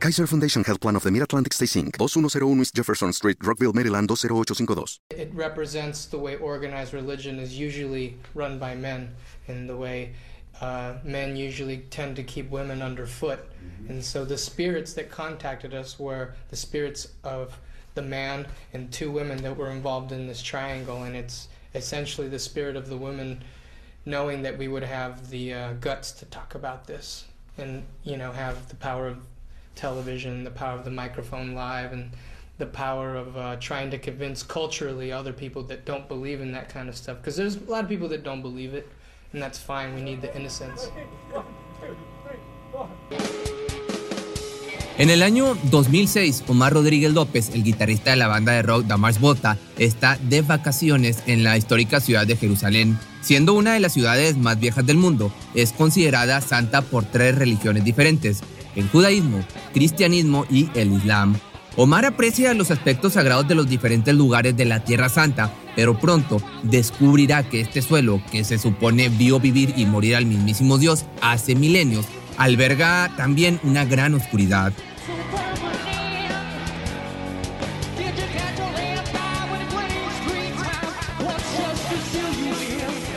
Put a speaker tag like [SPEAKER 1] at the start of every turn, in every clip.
[SPEAKER 1] Kaiser Foundation Health Plan of the Mid-Atlantic Stay Inc., 2101 East Jefferson Street, Rockville, Maryland 20852.
[SPEAKER 2] It represents the way organized religion is usually run by men, in the way uh, men usually tend to keep women underfoot. And so the spirits that contacted us were the spirits of the man and two women that were involved in this triangle, and it's essentially the spirit of the women knowing that we would have the uh, guts to talk about this and you know have the power of television, the power of the microphone live, and the power of uh, trying to convince culturally other people that don't believe in that kind of stuff. Because there's a lot of people that don't believe it, and that's fine. We need the innocence.
[SPEAKER 3] En el año 2006, Omar Rodríguez López, el guitarrista de la banda de rock Damars Bota, está de vacaciones en la histórica ciudad de Jerusalén. Siendo una de las ciudades más viejas del mundo, es considerada santa por tres religiones diferentes, el judaísmo, cristianismo y el islam. Omar aprecia los aspectos sagrados de los diferentes lugares de la Tierra Santa, pero pronto descubrirá que este suelo, que se supone vio vivir y morir al mismísimo Dios hace milenios, alberga también una gran oscuridad.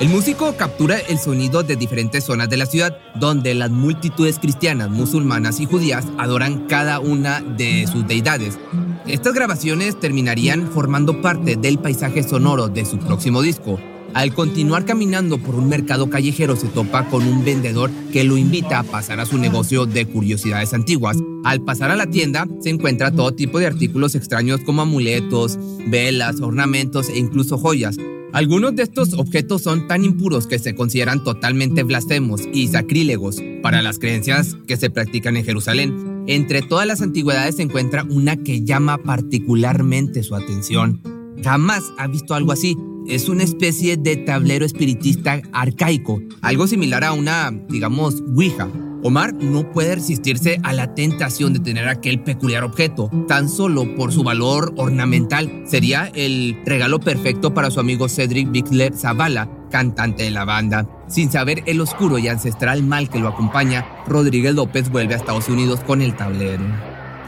[SPEAKER 3] El músico captura el sonido de diferentes zonas de la ciudad, donde las multitudes cristianas, musulmanas y judías adoran cada una de sus deidades. Estas grabaciones terminarían formando parte del paisaje sonoro de su próximo disco. Al continuar caminando por un mercado callejero se topa con un vendedor que lo invita a pasar a su negocio de curiosidades antiguas. Al pasar a la tienda se encuentra todo tipo de artículos extraños como amuletos, velas, ornamentos e incluso joyas. Algunos de estos objetos son tan impuros que se consideran totalmente blasfemos y sacrílegos para las creencias que se practican en Jerusalén. Entre todas las antigüedades se encuentra una que llama particularmente su atención. Jamás ha visto algo así. Es una especie de tablero espiritista arcaico, algo similar a una, digamos, Ouija, Omar no puede resistirse a la tentación de tener aquel peculiar objeto, tan solo por su valor ornamental. Sería el regalo perfecto para su amigo Cedric Bixler Zavala, cantante de la banda. Sin saber el oscuro y ancestral mal que lo acompaña, Rodríguez López vuelve a Estados Unidos con el tablero.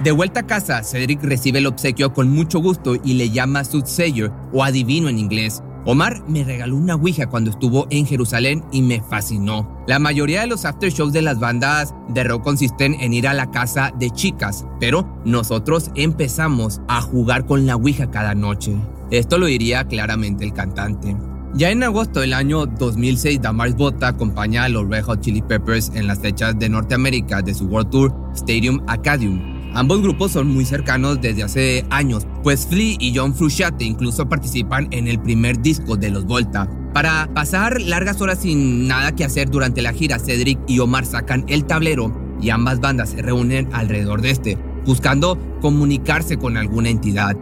[SPEAKER 3] De vuelta a casa, Cedric recibe el obsequio con mucho gusto y le llama Soothsayer o adivino en inglés. Omar me regaló una Ouija cuando estuvo en Jerusalén y me fascinó. La mayoría de los aftershows de las bandas de rock consisten en ir a la casa de chicas, pero nosotros empezamos a jugar con la Ouija cada noche. Esto lo diría claramente el cantante. Ya en agosto del año 2006, Damars Bota acompaña a los Red Hot Chili Peppers en las fechas de Norteamérica de su World Tour Stadium Acadium. Ambos grupos son muy cercanos desde hace años, pues Flea y John Frusciante incluso participan en el primer disco de los Volta. Para pasar largas horas sin nada que hacer durante la gira, Cedric y Omar sacan el tablero y ambas bandas se reúnen alrededor de este, buscando comunicarse con alguna entidad.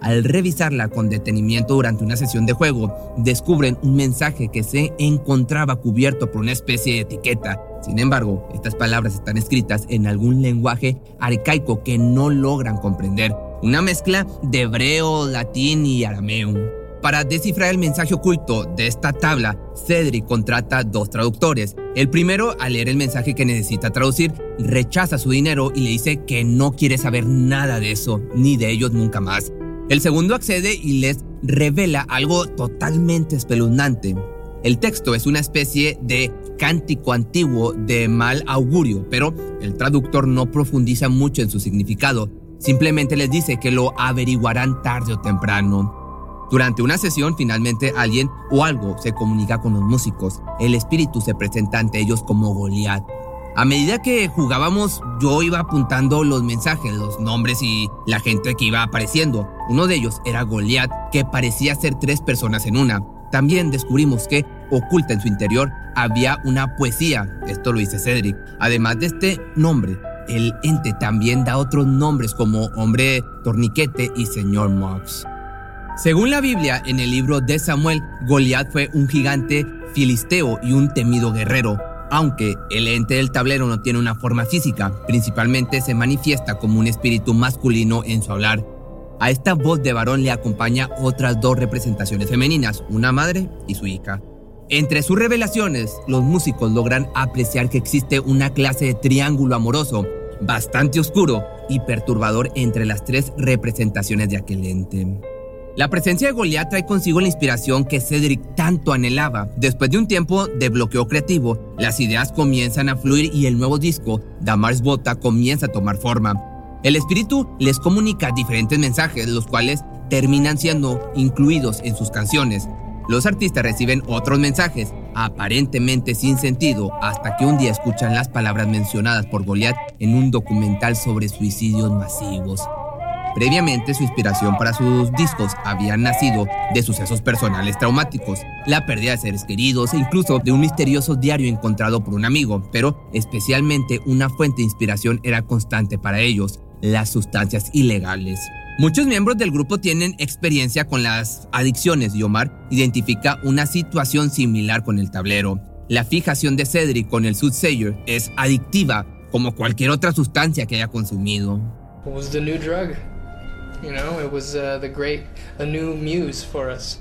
[SPEAKER 3] Al revisarla con detenimiento durante una sesión de juego, descubren un mensaje que se encontraba cubierto por una especie de etiqueta sin embargo, estas palabras están escritas en algún lenguaje arcaico que no logran comprender, una mezcla de hebreo, latín y arameo. Para descifrar el mensaje oculto de esta tabla, Cedric contrata dos traductores. El primero, al leer el mensaje que necesita traducir, rechaza su dinero y le dice que no quiere saber nada de eso, ni de ellos nunca más. El segundo accede y les revela algo totalmente espeluznante. El texto es una especie de cántico antiguo de mal augurio, pero el traductor no profundiza mucho en su significado, simplemente les dice que lo averiguarán tarde o temprano. Durante una sesión, finalmente alguien o algo se comunica con los músicos. El espíritu se presenta ante ellos como Goliat. A medida que jugábamos, yo iba apuntando los mensajes, los nombres y la gente que iba apareciendo. Uno de ellos era Goliat, que parecía ser tres personas en una. También descubrimos que, oculta en su interior, había una poesía. Esto lo dice Cedric. Además de este nombre, el ente también da otros nombres como Hombre Torniquete y Señor Mox. Según la Biblia, en el libro de Samuel, Goliat fue un gigante filisteo y un temido guerrero. Aunque el ente del tablero no tiene una forma física, principalmente se manifiesta como un espíritu masculino en su hablar. A esta voz de varón le acompaña otras dos representaciones femeninas, una madre y su hija. Entre sus revelaciones, los músicos logran apreciar que existe una clase de triángulo amoroso, bastante oscuro y perturbador entre las tres representaciones de aquel ente. La presencia de Goliath trae consigo la inspiración que Cedric tanto anhelaba. Después de un tiempo de bloqueo creativo, las ideas comienzan a fluir y el nuevo disco, Damar's Bota, comienza a tomar forma. El espíritu les comunica diferentes mensajes, los cuales terminan siendo incluidos en sus canciones. Los artistas reciben otros mensajes, aparentemente sin sentido, hasta que un día escuchan las palabras mencionadas por Goliath en un documental sobre suicidios masivos. Previamente, su inspiración para sus discos había nacido de sucesos personales traumáticos, la pérdida de seres queridos e incluso de un misterioso diario encontrado por un amigo, pero especialmente una fuente de inspiración era constante para ellos, las sustancias ilegales. Muchos miembros del grupo tienen experiencia con las adicciones y Omar identifica una situación similar con el tablero. La fijación de Cedric con el Soothsayer es adictiva como cualquier otra sustancia que haya consumido.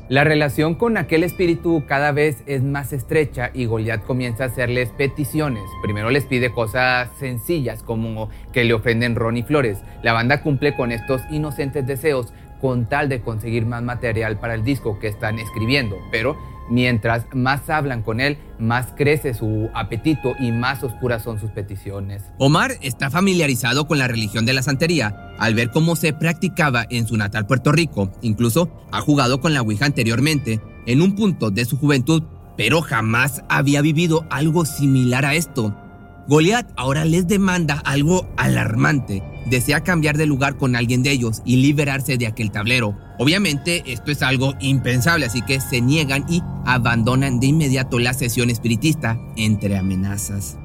[SPEAKER 3] La relación con aquel espíritu cada vez es más estrecha y Goliath comienza a hacerles peticiones. Primero les pide cosas sencillas como que le ofenden Ron y Flores. La banda cumple con estos inocentes deseos con tal de conseguir más material para el disco que están escribiendo, pero Mientras más hablan con él, más crece su apetito y más oscuras son sus peticiones. Omar está familiarizado con la religión de la santería al ver cómo se practicaba en su natal Puerto Rico. Incluso ha jugado con la Ouija anteriormente, en un punto de su juventud, pero jamás había vivido algo similar a esto. Goliath ahora les demanda algo alarmante. Desea cambiar de lugar con alguien de ellos y liberarse de aquel tablero. Obviamente esto es algo impensable, así que se niegan y abandonan de inmediato la sesión espiritista entre amenazas.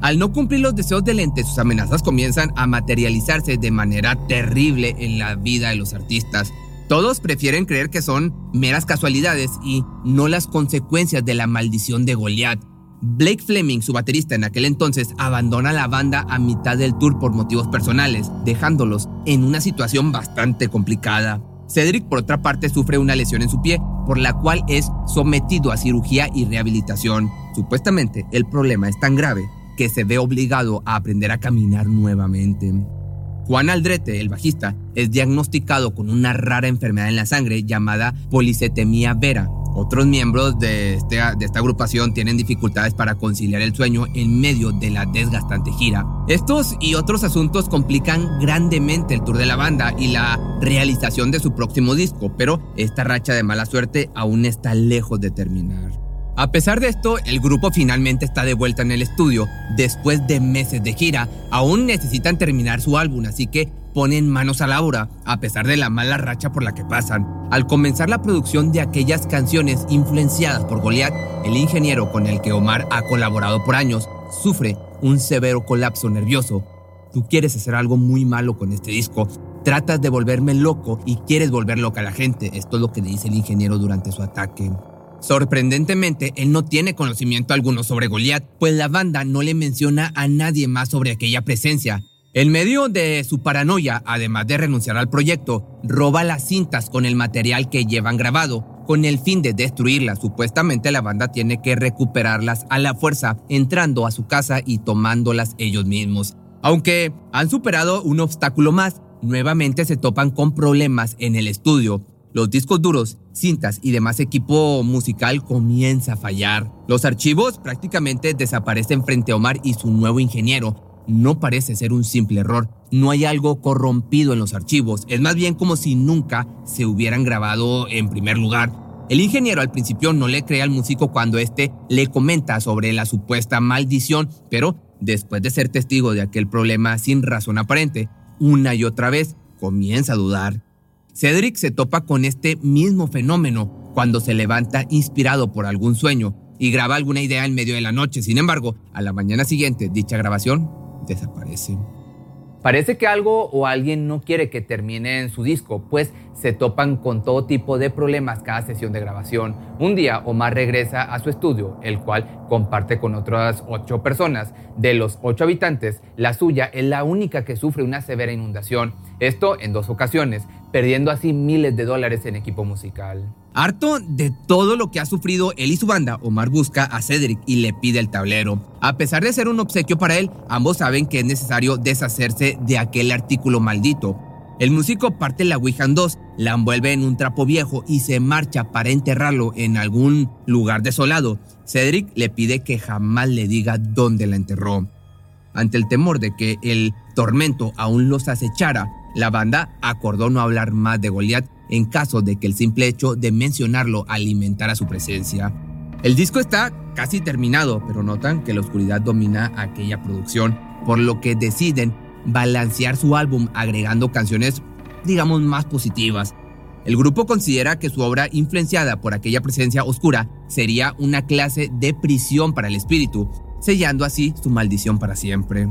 [SPEAKER 3] Al no cumplir los deseos del ente, sus amenazas comienzan a materializarse de manera terrible en la vida de los artistas. Todos prefieren creer que son meras casualidades y no las consecuencias de la maldición de Goliath. Blake Fleming, su baterista en aquel entonces, abandona la banda a mitad del tour por motivos personales, dejándolos en una situación bastante complicada. Cedric, por otra parte, sufre una lesión en su pie, por la cual es sometido a cirugía y rehabilitación. Supuestamente, el problema es tan grave que se ve obligado a aprender a caminar nuevamente. Juan Aldrete, el bajista, es diagnosticado con una rara enfermedad en la sangre llamada policetemia vera, otros miembros de, este, de esta agrupación tienen dificultades para conciliar el sueño en medio de la desgastante gira. Estos y otros asuntos complican grandemente el tour de la banda y la realización de su próximo disco, pero esta racha de mala suerte aún está lejos de terminar. A pesar de esto, el grupo finalmente está de vuelta en el estudio. Después de meses de gira, aún necesitan terminar su álbum, así que ponen manos a la obra, a pesar de la mala racha por la que pasan. Al comenzar la producción de aquellas canciones influenciadas por Goliath, el ingeniero con el que Omar ha colaborado por años sufre un severo colapso nervioso. Tú quieres hacer algo muy malo con este disco, tratas de volverme loco y quieres volver loca a la gente. Esto es lo que le dice el ingeniero durante su ataque. Sorprendentemente, él no tiene conocimiento alguno sobre Goliath, pues la banda no le menciona a nadie más sobre aquella presencia. En medio de su paranoia, además de renunciar al proyecto, roba las cintas con el material que llevan grabado, con el fin de destruirlas. Supuestamente la banda tiene que recuperarlas a la fuerza, entrando a su casa y tomándolas ellos mismos. Aunque han superado un obstáculo más, nuevamente se topan con problemas en el estudio. Los discos duros, cintas y demás equipo musical comienza a fallar. Los archivos prácticamente desaparecen frente a Omar y su nuevo ingeniero, no parece ser un simple error, no hay algo corrompido en los archivos, es más bien como si nunca se hubieran grabado en primer lugar. El ingeniero al principio no le cree al músico cuando éste le comenta sobre la supuesta maldición, pero después de ser testigo de aquel problema sin razón aparente, una y otra vez comienza a dudar. Cedric se topa con este mismo fenómeno cuando se levanta inspirado por algún sueño y graba alguna idea en medio de la noche. Sin embargo, a la mañana siguiente, dicha grabación desaparecen. Parece que algo o alguien no quiere que termine en su disco, pues se topan con todo tipo de problemas cada sesión de grabación. Un día Omar regresa a su estudio, el cual comparte con otras ocho personas. De los ocho habitantes, la suya es la única que sufre una severa inundación. Esto en dos ocasiones, perdiendo así miles de dólares en equipo musical. Harto de todo lo que ha sufrido él y su banda, Omar busca a Cedric y le pide el tablero. A pesar de ser un obsequio para él, ambos saben que es necesario deshacerse de aquel artículo maldito. El músico parte la Ouija 2, la envuelve en un trapo viejo y se marcha para enterrarlo en algún lugar desolado. Cedric le pide que jamás le diga dónde la enterró. Ante el temor de que el tormento aún los acechara, la banda acordó no hablar más de Goliath en caso de que el simple hecho de mencionarlo alimentara su presencia. El disco está casi terminado, pero notan que la oscuridad domina aquella producción, por lo que deciden balancear su álbum agregando canciones, digamos, más positivas. El grupo considera que su obra, influenciada por aquella presencia oscura, sería una clase de prisión para el espíritu, sellando así su maldición para siempre.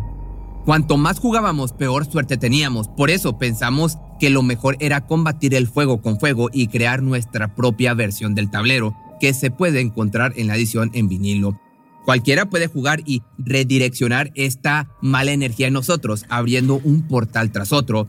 [SPEAKER 3] Cuanto más jugábamos, peor suerte teníamos. Por eso pensamos que lo mejor era combatir el fuego con fuego y crear nuestra propia versión del tablero, que se puede encontrar en la edición en vinilo. Cualquiera puede jugar y redireccionar esta mala energía en nosotros, abriendo un portal tras otro.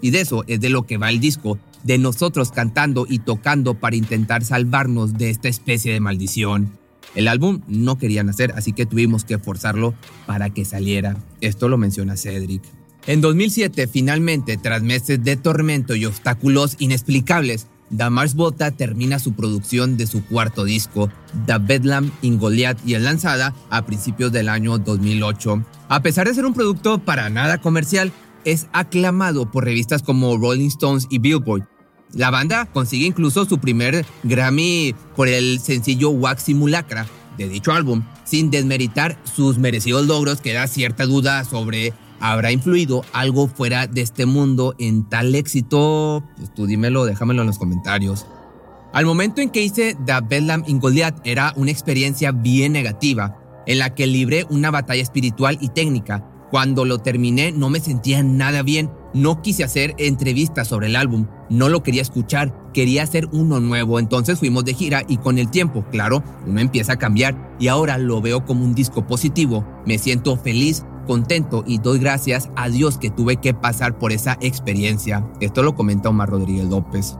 [SPEAKER 3] Y de eso es de lo que va el disco, de nosotros cantando y tocando para intentar salvarnos de esta especie de maldición. El álbum no quería nacer, así que tuvimos que forzarlo para que saliera. Esto lo menciona Cedric. En 2007, finalmente, tras meses de tormento y obstáculos inexplicables, Damars Bota termina su producción de su cuarto disco, The Bedlam in Goliath, y es lanzada a principios del año 2008. A pesar de ser un producto para nada comercial, es aclamado por revistas como Rolling Stones y Billboard, la banda consigue incluso su primer Grammy por el sencillo Wax Simulacra de dicho álbum, sin desmeritar sus merecidos logros, que da cierta duda sobre habrá influido algo fuera de este mundo en tal éxito. Pues tú dímelo, déjamelo en los comentarios. Al momento en que hice The Bedlam in Goliath era una experiencia bien negativa, en la que libré una batalla espiritual y técnica. Cuando lo terminé no me sentía nada bien no quise hacer entrevistas sobre el álbum, no lo quería escuchar, quería hacer uno nuevo, entonces fuimos de gira y con el tiempo, claro, uno empieza a cambiar y ahora lo veo como un disco positivo, me siento feliz, contento y doy gracias a Dios que tuve que pasar por esa experiencia. Esto lo comenta Omar Rodríguez López.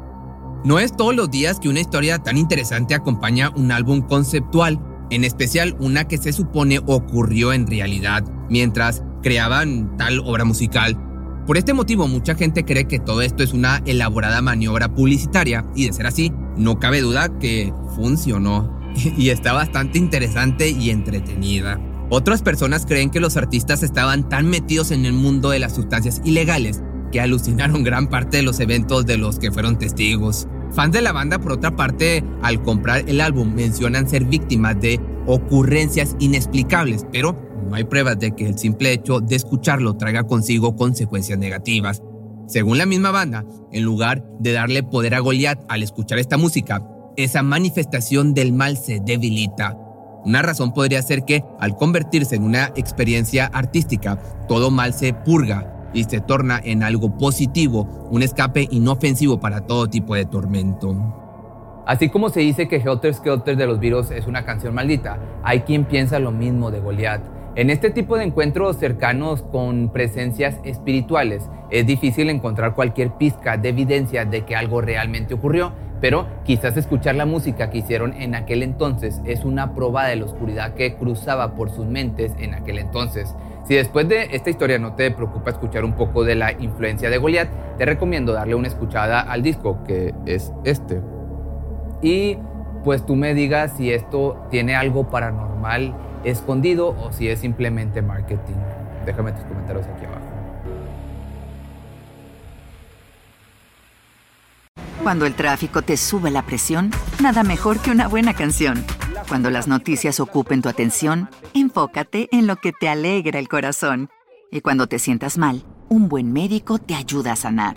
[SPEAKER 3] No es todos los días que una historia tan interesante acompaña un álbum conceptual, en especial una que se supone ocurrió en realidad, mientras creaban tal obra musical. Por este motivo, mucha gente cree que todo esto es una elaborada maniobra publicitaria y de ser así, no cabe duda que funcionó y está bastante interesante y entretenida. Otras personas creen que los artistas estaban tan metidos en el mundo de las sustancias ilegales que alucinaron gran parte de los eventos de los que fueron testigos. Fans de la banda, por otra parte, al comprar el álbum mencionan ser víctimas de ocurrencias inexplicables, pero no hay pruebas de que el simple hecho de escucharlo traiga consigo consecuencias negativas. Según la misma banda, en lugar de darle poder a Goliath al escuchar esta música, esa manifestación del mal se debilita. Una razón podría ser que, al convertirse en una experiencia artística, todo mal se purga y se torna en algo positivo, un escape inofensivo para todo tipo de tormento. Así como se dice que Helter Skelter de los virus es una canción maldita, hay quien piensa lo mismo de Goliath. En este tipo de encuentros cercanos con presencias espirituales es difícil encontrar cualquier pizca de evidencia de que algo realmente ocurrió, pero quizás escuchar la música que hicieron en aquel entonces es una prueba de la oscuridad que cruzaba por sus mentes en aquel entonces. Si después de esta historia no te preocupa escuchar un poco de la influencia de Goliath, te recomiendo darle una escuchada al disco, que es este. Y pues tú me digas si esto tiene algo paranormal escondido o si es simplemente marketing. Déjame tus comentarios aquí abajo.
[SPEAKER 4] Cuando el tráfico te sube la presión, nada mejor que una buena canción. Cuando las noticias ocupen tu atención, enfócate en lo que te alegra el corazón. Y cuando te sientas mal, un buen médico te ayuda a sanar.